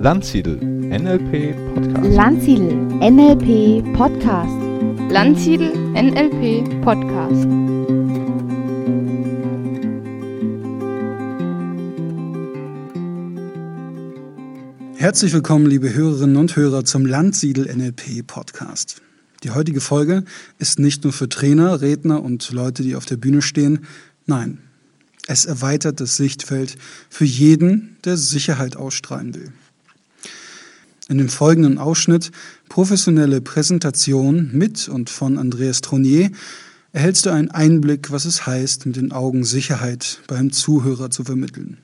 Landsiedel NLP Podcast. Landsiedel NLP Podcast. Landsiedel NLP Podcast. Herzlich willkommen, liebe Hörerinnen und Hörer, zum Landsiedel NLP Podcast. Die heutige Folge ist nicht nur für Trainer, Redner und Leute, die auf der Bühne stehen. Nein, es erweitert das Sichtfeld für jeden, der Sicherheit ausstrahlen will. In dem folgenden Ausschnitt Professionelle Präsentation mit und von Andreas Tronier erhältst du einen Einblick, was es heißt, mit den Augen Sicherheit beim Zuhörer zu vermitteln,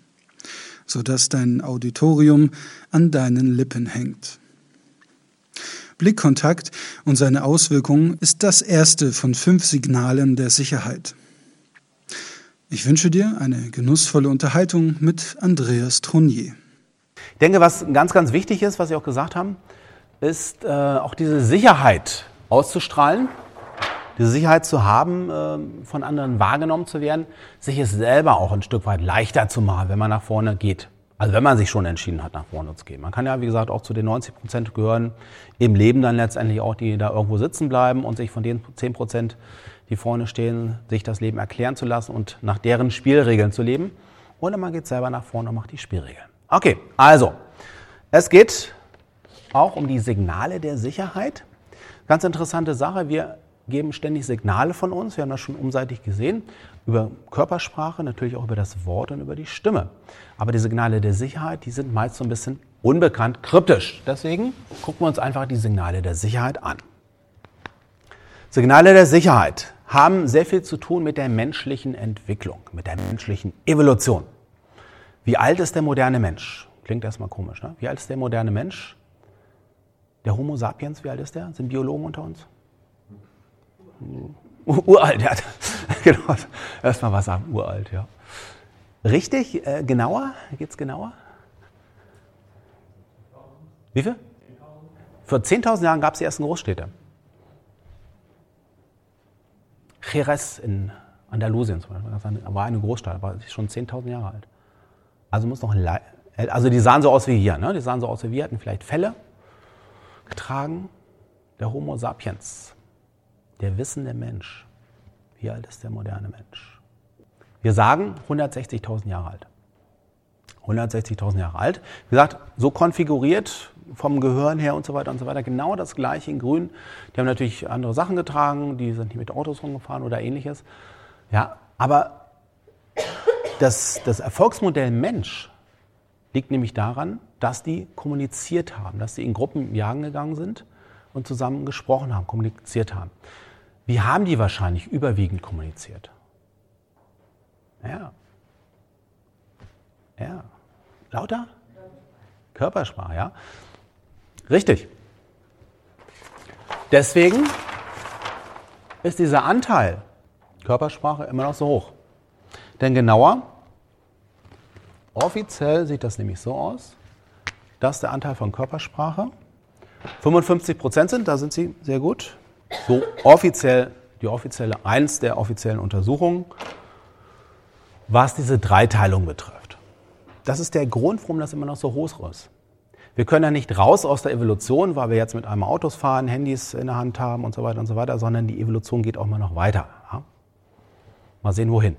sodass dein Auditorium an deinen Lippen hängt. Blickkontakt und seine Auswirkungen ist das erste von fünf Signalen der Sicherheit. Ich wünsche dir eine genussvolle Unterhaltung mit Andreas Tronier. Ich denke, was ganz, ganz wichtig ist, was Sie auch gesagt haben, ist äh, auch diese Sicherheit auszustrahlen, diese Sicherheit zu haben, äh, von anderen wahrgenommen zu werden, sich es selber auch ein Stück weit leichter zu machen, wenn man nach vorne geht. Also wenn man sich schon entschieden hat, nach vorne zu gehen. Man kann ja, wie gesagt, auch zu den 90 Prozent gehören, im Leben dann letztendlich auch, die da irgendwo sitzen bleiben und sich von den 10 Prozent, die vorne stehen, sich das Leben erklären zu lassen und nach deren Spielregeln zu leben. Oder man geht selber nach vorne und macht die Spielregeln. Okay, also, es geht auch um die Signale der Sicherheit. Ganz interessante Sache, wir geben ständig Signale von uns, wir haben das schon umseitig gesehen, über Körpersprache, natürlich auch über das Wort und über die Stimme. Aber die Signale der Sicherheit, die sind meist so ein bisschen unbekannt, kryptisch. Deswegen gucken wir uns einfach die Signale der Sicherheit an. Signale der Sicherheit haben sehr viel zu tun mit der menschlichen Entwicklung, mit der menschlichen Evolution. Wie alt ist der moderne Mensch? Klingt erstmal komisch, ne? Wie alt ist der moderne Mensch? Der Homo sapiens, wie alt ist der? Sind Biologen unter uns? Uralt, ja. genau. Erstmal was sagen, uralt, ja. Richtig, äh, genauer? Geht's genauer? Wie viel? Vor 10.000 Jahren gab es die ersten Großstädte. Jerez in Andalusien zum Beispiel, war eine Großstadt, war schon 10.000 Jahre alt. Also muss noch also die sahen so aus wie hier, ne? Die sahen so aus wie wir, hatten vielleicht Felle getragen. Der Homo sapiens, der wissende Mensch. Wie alt ist der moderne Mensch? Wir sagen 160.000 Jahre alt. 160.000 Jahre alt. Wie gesagt, so konfiguriert vom Gehirn her und so weiter und so weiter. Genau das gleiche in Grün. Die haben natürlich andere Sachen getragen, die sind nicht mit Autos rumgefahren oder ähnliches. Ja, aber das, das Erfolgsmodell Mensch liegt nämlich daran, dass die kommuniziert haben, dass sie in Gruppen jagen gegangen sind und zusammen gesprochen haben, kommuniziert haben. Wie haben die wahrscheinlich überwiegend kommuniziert? Ja. Ja. Lauter? Körpersprache, ja. Richtig. Deswegen ist dieser Anteil Körpersprache immer noch so hoch. Denn genauer, offiziell sieht das nämlich so aus, dass der Anteil von Körpersprache 55 Prozent sind, da sind Sie sehr gut. So offiziell, die offizielle, eins der offiziellen Untersuchungen, was diese Dreiteilung betrifft. Das ist der Grund, warum das immer noch so hoch ist. Wir können ja nicht raus aus der Evolution, weil wir jetzt mit einem Autos fahren, Handys in der Hand haben und so weiter und so weiter, sondern die Evolution geht auch mal noch weiter. Mal sehen, wohin.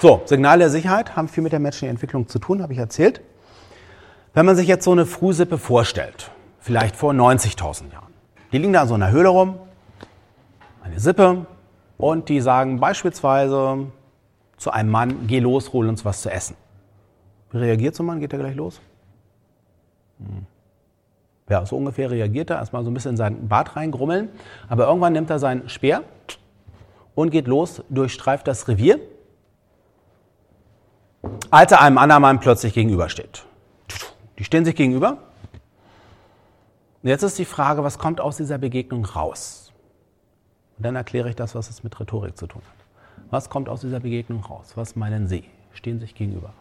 So, Signale der Sicherheit haben viel mit der menschlichen Entwicklung zu tun, habe ich erzählt. Wenn man sich jetzt so eine Frühsippe vorstellt, vielleicht vor 90.000 Jahren, die liegen da in so einer Höhle rum, eine Sippe, und die sagen beispielsweise zu einem Mann, geh los, hol uns was zu essen. Wie reagiert so ein Mann? Geht er gleich los? Hm. Ja, so ungefähr reagiert er, erstmal so ein bisschen in sein Bart reingrummeln, aber irgendwann nimmt er seinen Speer und geht los, durchstreift das Revier als er einem anderen Mann plötzlich gegenübersteht. Die stehen sich gegenüber. Jetzt ist die Frage, was kommt aus dieser Begegnung raus? Und dann erkläre ich das, was es mit Rhetorik zu tun hat. Was kommt aus dieser Begegnung raus? Was meinen Sie? Stehen sich gegenüber.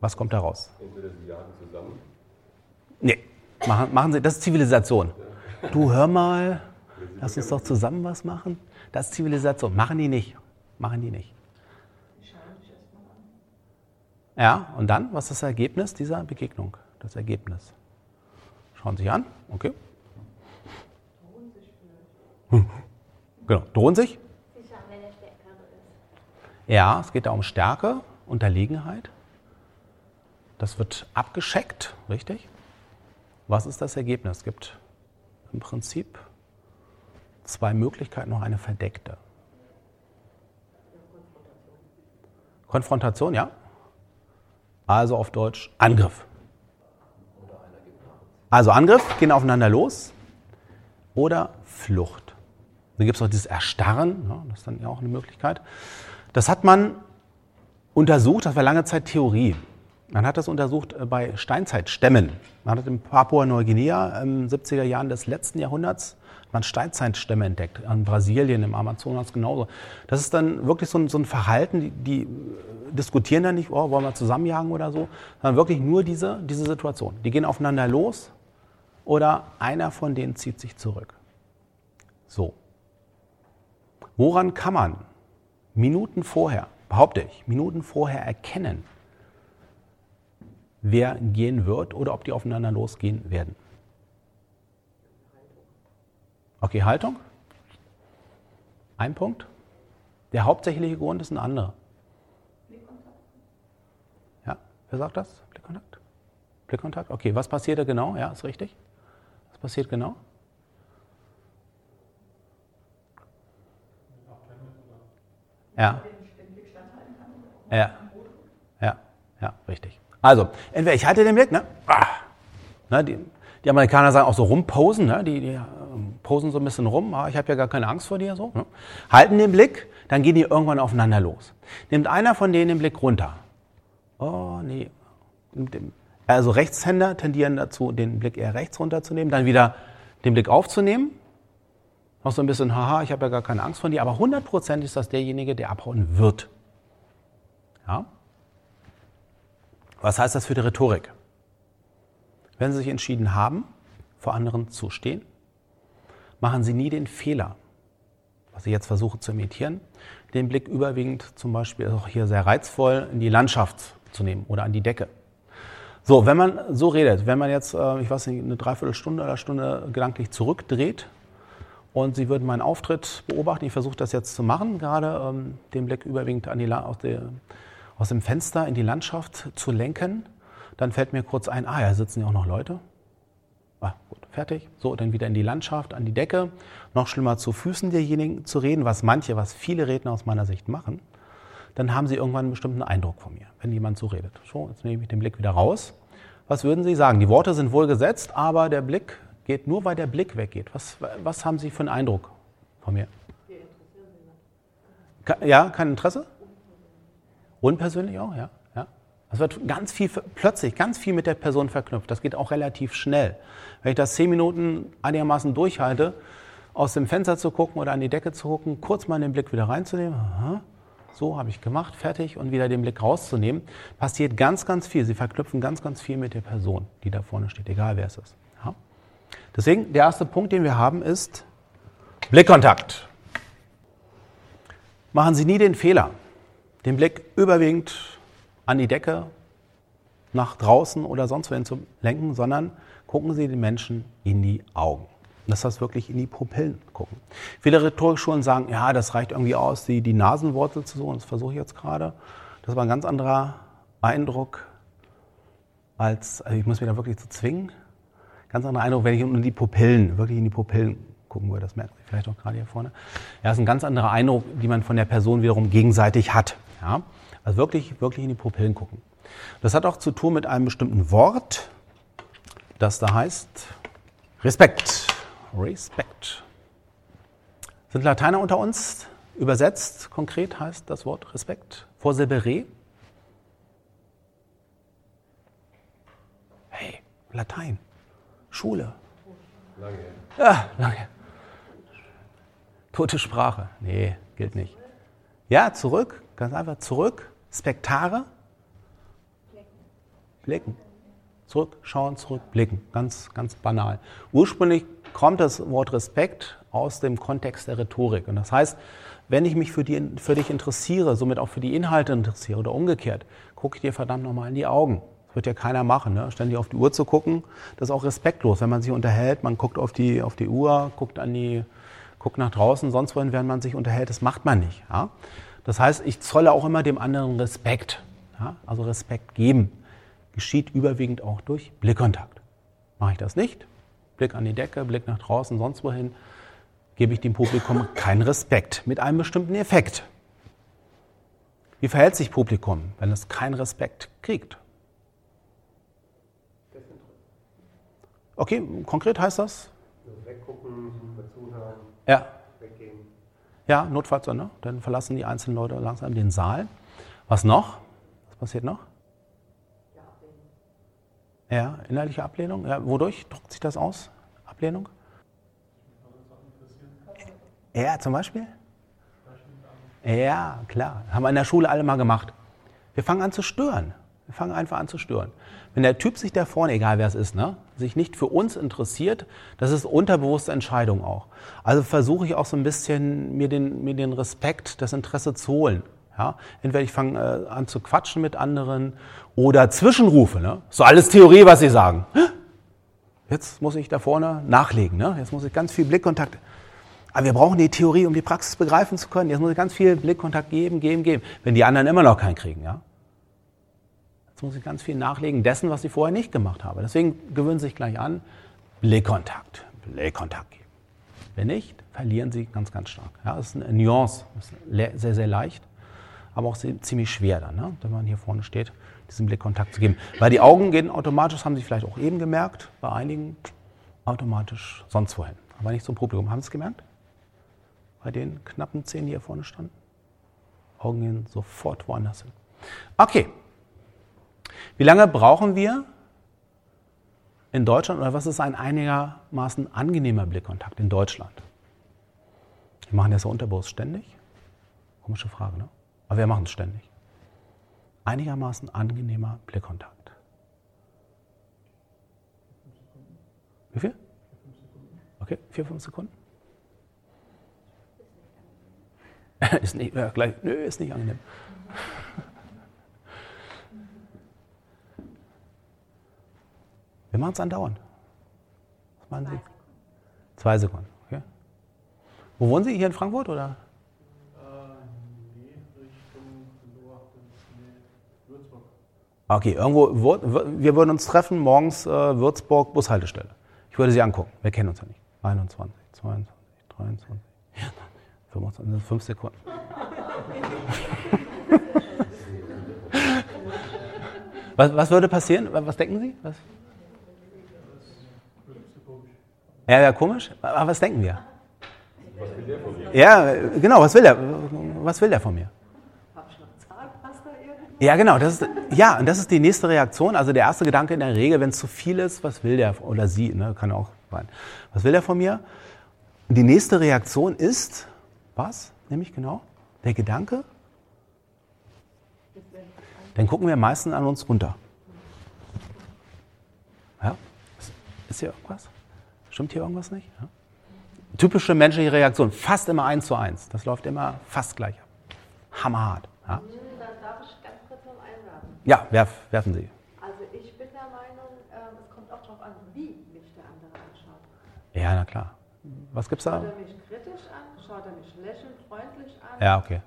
Was kommt da raus? Entweder Sie jagen zusammen. Nee, machen, machen Sie, das ist Zivilisation. du hör mal, lass uns doch zusammen was machen. Das ist Zivilisation. Machen die nicht. Machen die nicht. Ja, und dann, was ist das Ergebnis dieser Begegnung? Das Ergebnis. Schauen Sie sich an. Okay. Genau, drohen sich? Ja, es geht da um Stärke, Unterlegenheit. Das wird abgescheckt, richtig? Was ist das Ergebnis? Es gibt im Prinzip zwei Möglichkeiten, noch eine verdeckte. Konfrontation, ja? Also auf Deutsch Angriff. Also Angriff, gehen aufeinander los oder Flucht. Dann gibt es auch dieses Erstarren, ja, das ist dann ja auch eine Möglichkeit. Das hat man untersucht, das war lange Zeit Theorie. Man hat das untersucht äh, bei Steinzeitstämmen. Man hat in Papua-Neuguinea im 70er Jahren des letzten Jahrhunderts man Steinzeitstämme entdeckt, an Brasilien, im Amazonas genauso. Das ist dann wirklich so ein, so ein Verhalten, die, die, diskutieren dann nicht, oh, wollen wir zusammenjagen oder so, sondern wirklich nur diese, diese Situation. Die gehen aufeinander los oder einer von denen zieht sich zurück. So. Woran kann man Minuten vorher, behaupte ich, Minuten vorher erkennen, wer gehen wird oder ob die aufeinander losgehen werden? Okay, Haltung. Ein Punkt. Der hauptsächliche Grund ist ein anderer. Ja, wer sagt das? Blickkontakt? Blickkontakt? Okay, was passiert da genau? Ja, ist richtig. Was passiert genau? Ja. Ja. Ja, ja, richtig. Also, entweder ich halte den Blick, ne? Ah. ne die, die, Amerikaner sagen auch so rumposen, ne? die, die ähm, posen so ein bisschen rum, ah, ich habe ja gar keine Angst vor dir, so. Ne? Halten den Blick, dann gehen die irgendwann aufeinander los. Nimmt einer von denen den Blick runter. Oh, nee. Also Rechtshänder tendieren dazu, den Blick eher rechts runterzunehmen, dann wieder den Blick aufzunehmen noch so ein bisschen, haha, ich habe ja gar keine Angst vor dir, aber 100% ist das derjenige, der abhauen wird. Ja? Was heißt das für die Rhetorik? Wenn Sie sich entschieden haben, vor anderen zu stehen, machen Sie nie den Fehler, was ich jetzt versuche zu imitieren, den Blick überwiegend zum Beispiel auch hier sehr reizvoll in die Landschaft zu nehmen oder an die Decke. So, wenn man so redet, wenn man jetzt, äh, ich weiß nicht, eine Dreiviertelstunde oder Stunde gedanklich zurückdreht und Sie würden meinen Auftritt beobachten. Ich versuche das jetzt zu machen, gerade ähm, den Blick überwiegend an die, aus, der, aus, dem Fenster in die Landschaft zu lenken. Dann fällt mir kurz ein, ah, ja, sitzen ja auch noch Leute. Ah, gut, fertig. So, dann wieder in die Landschaft, an die Decke. Noch schlimmer zu Füßen derjenigen zu reden, was manche, was viele Redner aus meiner Sicht machen. Dann haben Sie irgendwann einen bestimmten Eindruck von mir, wenn jemand so redet. So, jetzt nehme ich den Blick wieder raus. Was würden Sie sagen? Die Worte sind wohl gesetzt, aber der Blick geht, nur weil der Blick weggeht. Was, was haben Sie für einen Eindruck von mir? Ja, kein Interesse? Unpersönlich auch, ja. ja. Es wird ganz viel, plötzlich ganz viel mit der Person verknüpft. Das geht auch relativ schnell. Wenn ich das zehn Minuten einigermaßen durchhalte, aus dem Fenster zu gucken oder an die Decke zu gucken, kurz mal den Blick wieder reinzunehmen, aha, so habe ich gemacht, fertig und wieder den Blick rauszunehmen, passiert ganz, ganz viel. Sie verknüpfen ganz, ganz viel mit der Person, die da vorne steht, egal wer es ist. Deswegen, der erste Punkt, den wir haben, ist Blickkontakt. Machen Sie nie den Fehler, den Blick überwiegend an die Decke, nach draußen oder sonst wohin zu lenken, sondern gucken Sie den Menschen in die Augen. Das heißt wirklich in die Pupillen gucken. Viele Rhetorikschulen sagen, ja, das reicht irgendwie aus, die, die Nasenwurzel zu suchen. Das versuche ich jetzt gerade. Das war ein ganz anderer Eindruck, als also ich muss mich da wirklich zu zwingen ganz anderer Eindruck, wenn ich in die Pupillen, wirklich in die Pupillen gucken würde. Das merkt man vielleicht auch gerade hier vorne. Ja, ist ein ganz anderer Eindruck, die man von der Person wiederum gegenseitig hat. Ja? Also wirklich, wirklich in die Pupillen gucken. Das hat auch zu tun mit einem bestimmten Wort, das da heißt Respekt. Respekt. Sind Lateiner unter uns? Übersetzt konkret heißt das Wort Respekt. Vorsilbe Re. Hey, Latein. Schule. Lange. Ja, lange. Tote Sprache. Nee, gilt nicht. Ja, zurück. Ganz einfach zurück. Spektare. Blicken. Zurückschauen, zurückblicken. Ganz, ganz banal. Ursprünglich kommt das Wort Respekt aus dem Kontext der Rhetorik. Und das heißt, wenn ich mich für, die, für dich interessiere, somit auch für die Inhalte interessiere oder umgekehrt, gucke ich dir verdammt nochmal in die Augen. Das wird ja keiner machen. Ne? Ständig auf die Uhr zu gucken, das ist auch respektlos. Wenn man sich unterhält, man guckt auf die, auf die Uhr, guckt, an die, guckt nach draußen, sonst wohin, während man sich unterhält, das macht man nicht. Ja? Das heißt, ich zolle auch immer dem anderen Respekt. Ja? Also Respekt geben geschieht überwiegend auch durch Blickkontakt. Mache ich das nicht, Blick an die Decke, Blick nach draußen, sonst wohin, gebe ich dem Publikum keinen Respekt mit einem bestimmten Effekt. Wie verhält sich Publikum, wenn es keinen Respekt kriegt? Okay, konkret heißt das? Weggucken, zuhören, Ja. Ja, notfalls, ne? dann verlassen die einzelnen Leute langsam den Saal. Was noch? Was passiert noch? Ja, innerliche Ablehnung. Ja, wodurch drückt sich das aus? Ablehnung? Ja, zum Beispiel? Ja, klar. Haben wir in der Schule alle mal gemacht. Wir fangen an zu stören. Wir fangen einfach an zu stören. Wenn der Typ sich da vorne, egal wer es ist, ne, sich nicht für uns interessiert, das ist unterbewusste Entscheidung auch. Also versuche ich auch so ein bisschen mir den, mir den Respekt, das Interesse zu holen. Ja, entweder ich fange äh, an zu quatschen mit anderen oder Zwischenrufe. Ne? So alles Theorie, was sie sagen. Jetzt muss ich da vorne nachlegen. Ne? Jetzt muss ich ganz viel Blickkontakt. Aber wir brauchen die Theorie, um die Praxis begreifen zu können. Jetzt muss ich ganz viel Blickkontakt geben, geben, geben. Wenn die anderen immer noch keinen kriegen, ja. Jetzt muss ich ganz viel nachlegen dessen, was ich vorher nicht gemacht habe. Deswegen gewöhnen Sie sich gleich an, Blickkontakt, Blickkontakt geben. Wenn nicht, verlieren Sie ganz, ganz stark. Ja, das ist eine Nuance, das ist sehr, sehr leicht, aber auch sehr, ziemlich schwer dann, ne? wenn man hier vorne steht, diesen Blickkontakt zu geben. Weil die Augen gehen automatisch, haben Sie vielleicht auch eben gemerkt, bei einigen automatisch sonst wohin. Aber nicht zum Publikum. Haben Sie es gemerkt? Bei den knappen zehn, die hier vorne standen? Augen gehen sofort woanders hin. Okay. Wie lange brauchen wir in Deutschland oder was ist ein einigermaßen angenehmer Blickkontakt in Deutschland? Wir machen das ja unterbewusst ständig. Komische Frage, ne? Aber wir machen es ständig. Einigermaßen angenehmer Blickkontakt. Wie viel? Okay, vier, fünf Sekunden. ist nicht, ja, gleich, nö, ist nicht angenehm. Wir machen es andauernd. Was meinen Sie? Zwei Sekunden, okay. Wo wohnen Sie? Hier in Frankfurt oder? Okay, irgendwo, wo- wir würden uns treffen, morgens äh, Würzburg, Bushaltestelle. Ich würde Sie angucken, wir kennen uns ja nicht. 21, 22, 23, 24, 25, das sind fünf Sekunden. was, was würde passieren? Was was denken Sie? Was? Ja, ja, komisch. Aber was denken wir? Ja, genau, was will er? Was will er von mir? Ja, genau. Das ist, ja, und das ist die nächste Reaktion. Also der erste Gedanke in der Regel, wenn es zu viel ist, was will der oder sie, ne, kann auch sein. Was will der von mir? Und die nächste Reaktion ist, was? Nämlich genau, der Gedanke. Dann gucken wir meistens an uns runter. Ja? Ist hier irgendwas? Stimmt hier irgendwas nicht? Ja? Typische menschliche Reaktion, fast immer eins zu eins. Das läuft immer fast gleich ab. Hammerhart. Ja, Da darf ich ganz kurz noch einwerfen. ja werf, werfen Sie. Also ich bin der Meinung, ähm, es kommt auch darauf an, wie mich der andere anschaut. Ja, na klar. Was gibt's da? Schaut er mich kritisch an, schaut er mich lächelnd, freundlich an? Ja, okay.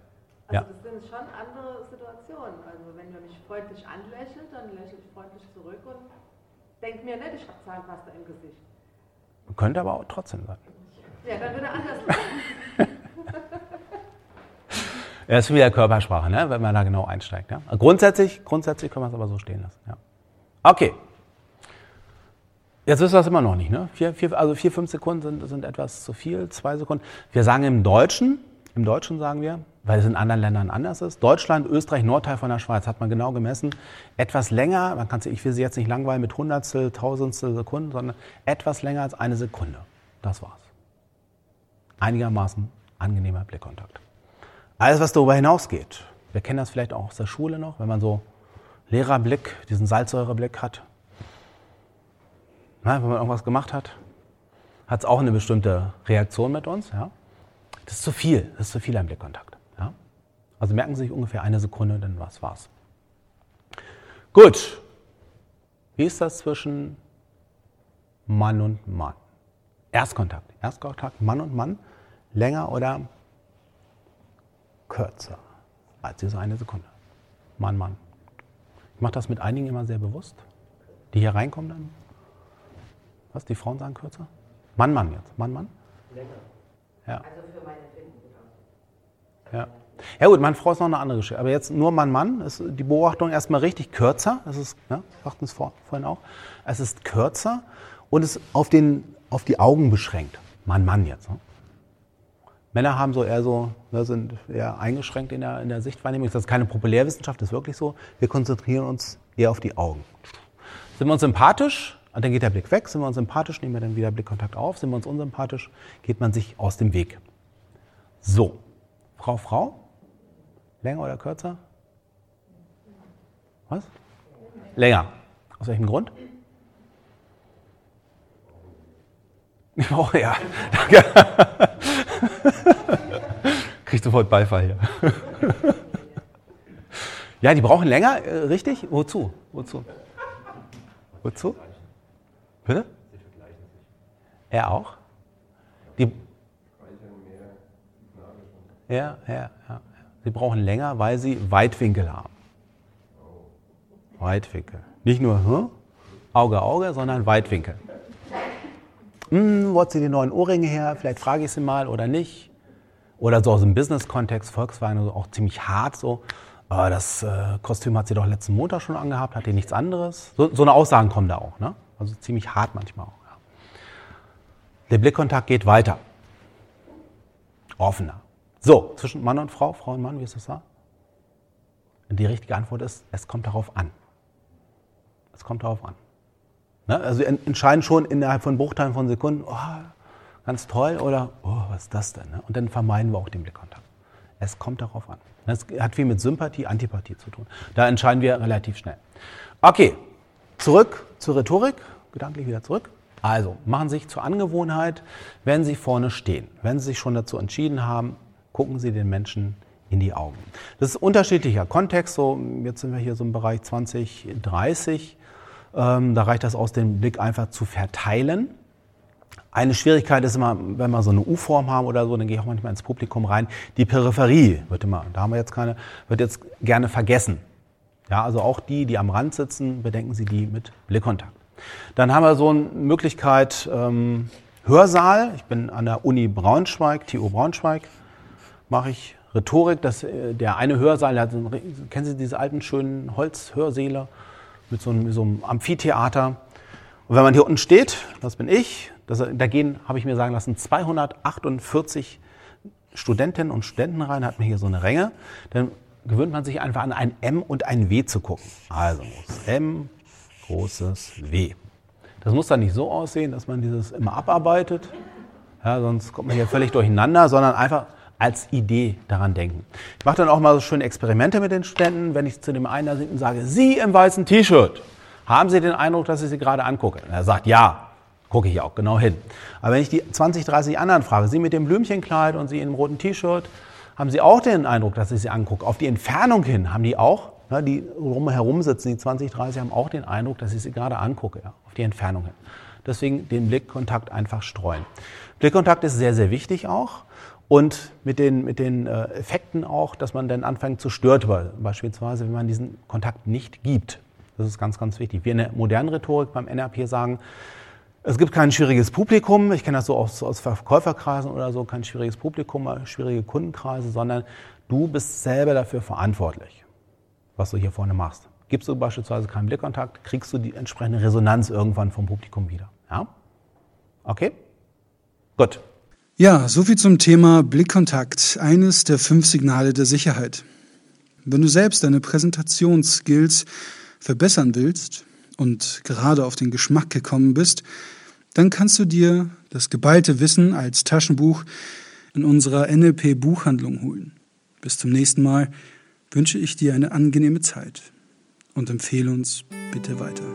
Also ja. das sind schon andere Situationen. Also wenn er mich freundlich anlächelt, dann lächle ich freundlich zurück und denke mir nicht, ich habe Zahnpasta im Gesicht. Könnte aber auch trotzdem sein. Ja, dann würde er anders. Ja, das ist wieder Körpersprache, ne? wenn man da genau einsteigt. Ja? Grundsätzlich, grundsätzlich können wir es aber so stehen lassen. Ja. Okay. Jetzt wissen wir es immer noch nicht. Ne? Vier, vier, also vier, fünf Sekunden sind, sind etwas zu viel, zwei Sekunden. Wir sagen im Deutschen, im Deutschen sagen wir, weil es in anderen Ländern anders ist, Deutschland, Österreich, Nordteil von der Schweiz, hat man genau gemessen, etwas länger, man kann ich will Sie jetzt nicht langweilen mit Hundertstel, Tausendstel Sekunden, sondern etwas länger als eine Sekunde. Das war's. Einigermaßen angenehmer Blickkontakt. Alles, was darüber hinausgeht. Wir kennen das vielleicht auch aus der Schule noch, wenn man so Lehrerblick, diesen Salzsäureblick hat. Na, wenn man irgendwas gemacht hat, hat es auch eine bestimmte Reaktion mit uns. Ja? Das ist zu viel, das ist zu viel ein Blickkontakt. Ja? Also merken Sie sich ungefähr eine Sekunde, dann was war's. Gut. Wie ist das zwischen Mann und Mann? Erstkontakt. Erstkontakt, Mann und Mann. Länger oder kürzer als diese eine Sekunde. Mann, Mann. Ich mache das mit einigen immer sehr bewusst, die hier reinkommen dann. Was, die Frauen sagen kürzer? Mann, Mann jetzt. Mann, Mann? Länger. Ja. Also für meine Finden. Ja. Ja gut, meine Frau ist noch eine andere Geschichte. Aber jetzt nur Mann, Mann ist die Beobachtung erstmal richtig kürzer. Das ist, ja, sagten es vor, vorhin auch. Es ist kürzer und es auf, den, auf die Augen beschränkt. Mann, Mann jetzt. Ne? Männer haben so eher so, ne, sind eher eingeschränkt in der, in der Sichtwahrnehmung. Das ist keine Populärwissenschaft, das ist wirklich so. Wir konzentrieren uns eher auf die Augen. Sind wir uns sympathisch, dann geht der Blick weg. Sind wir uns sympathisch, nehmen wir dann wieder Blickkontakt auf. Sind wir uns unsympathisch, geht man sich aus dem Weg. So, Frau, Frau, länger oder kürzer? Was? Länger. Aus welchem Grund? Oh ja, danke. Kriegt sofort Beifall hier. ja, die brauchen länger, äh, richtig? Wozu? Wozu? Wozu? Bitte? Er auch? Die ja, ja, ja. Sie brauchen länger, weil sie Weitwinkel haben. Weitwinkel. Nicht nur hm, Auge, Auge, sondern Weitwinkel. Hm, wo hat sie die neuen Ohrringe her? Vielleicht frage ich sie mal oder nicht. Oder so aus dem Business-Kontext, Volkswagen, also auch ziemlich hart so. Aber das äh, Kostüm hat sie doch letzten Montag schon angehabt, hat die nichts anderes? So, so eine Aussagen kommen da auch, ne? Also ziemlich hart manchmal auch. Ja. Der Blickkontakt geht weiter. Offener. So, zwischen Mann und Frau, Frau und Mann, wie ist das da? Die richtige Antwort ist, es kommt darauf an. Es kommt darauf an. Ne? Also entscheiden schon innerhalb von Bruchteilen von Sekunden, oh, ganz toll oder oh, was ist das denn? Ne? Und dann vermeiden wir auch den Blickkontakt. Es kommt darauf an. Es hat viel mit Sympathie, Antipathie zu tun. Da entscheiden wir relativ schnell. Okay, zurück zur Rhetorik, gedanklich wieder zurück. Also, machen Sie sich zur Angewohnheit, wenn Sie vorne stehen, wenn Sie sich schon dazu entschieden haben, gucken Sie den Menschen in die Augen. Das ist unterschiedlicher Kontext. So, jetzt sind wir hier so im Bereich 20, 30. Ähm, da reicht das aus, den Blick einfach zu verteilen. Eine Schwierigkeit ist immer, wenn wir so eine U-Form haben oder so, dann gehe ich auch manchmal ins Publikum rein. Die Peripherie wird immer, da haben wir jetzt keine, wird jetzt gerne vergessen. Ja, also auch die, die am Rand sitzen, bedenken Sie die mit Blickkontakt. Dann haben wir so eine Möglichkeit ähm, Hörsaal. Ich bin an der Uni Braunschweig, TU Braunschweig, mache ich Rhetorik. Das, äh, der eine Hörsaal, der hat, kennen Sie diese alten schönen Holzhörsäle mit so, einem, mit so einem Amphitheater? Und wenn man hier unten steht, das bin ich, das, da gehen, habe ich mir sagen lassen, 248 Studentinnen und Studenten rein, hat mir hier so eine Ränge. Dann gewöhnt man sich einfach an ein M und ein W zu gucken. Also M, großes W. Das muss dann nicht so aussehen, dass man dieses immer abarbeitet, ja, sonst kommt man hier völlig durcheinander, sondern einfach als Idee daran denken. Ich mache dann auch mal so schöne Experimente mit den Studenten, wenn ich zu dem einen da und sage, Sie im weißen T-Shirt, haben Sie den Eindruck, dass ich Sie gerade angucke? Und er sagt, ja, gucke ich auch genau hin. Aber wenn ich die 20, 30 anderen frage, Sie mit dem Blümchenkleid und Sie dem roten T-Shirt, haben Sie auch den Eindruck, dass ich Sie angucke? Auf die Entfernung hin haben die auch, ne, die rumherum sitzen, die 20, 30 haben auch den Eindruck, dass ich Sie gerade angucke, ja, auf die Entfernung hin. Deswegen den Blickkontakt einfach streuen. Blickkontakt ist sehr, sehr wichtig auch. Und mit den, mit den äh, Effekten auch, dass man dann anfängt zu stört, beispielsweise, wenn man diesen Kontakt nicht gibt. Das ist ganz, ganz wichtig. Wir in der modernen Rhetorik beim NRP sagen, es gibt kein schwieriges Publikum, ich kenne das so aus, aus Verkäuferkreisen oder so, kein schwieriges Publikum, schwierige Kundenkreise, sondern du bist selber dafür verantwortlich, was du hier vorne machst. Gibst du beispielsweise keinen Blickkontakt, kriegst du die entsprechende Resonanz irgendwann vom Publikum wieder. Ja? Okay? Gut. Ja, soviel zum Thema Blickkontakt, eines der fünf Signale der Sicherheit. Wenn du selbst deine Präsentationsskills verbessern willst und gerade auf den Geschmack gekommen bist, dann kannst du dir das geballte Wissen als Taschenbuch in unserer NLP Buchhandlung holen. Bis zum nächsten Mal wünsche ich dir eine angenehme Zeit und empfehle uns bitte weiter.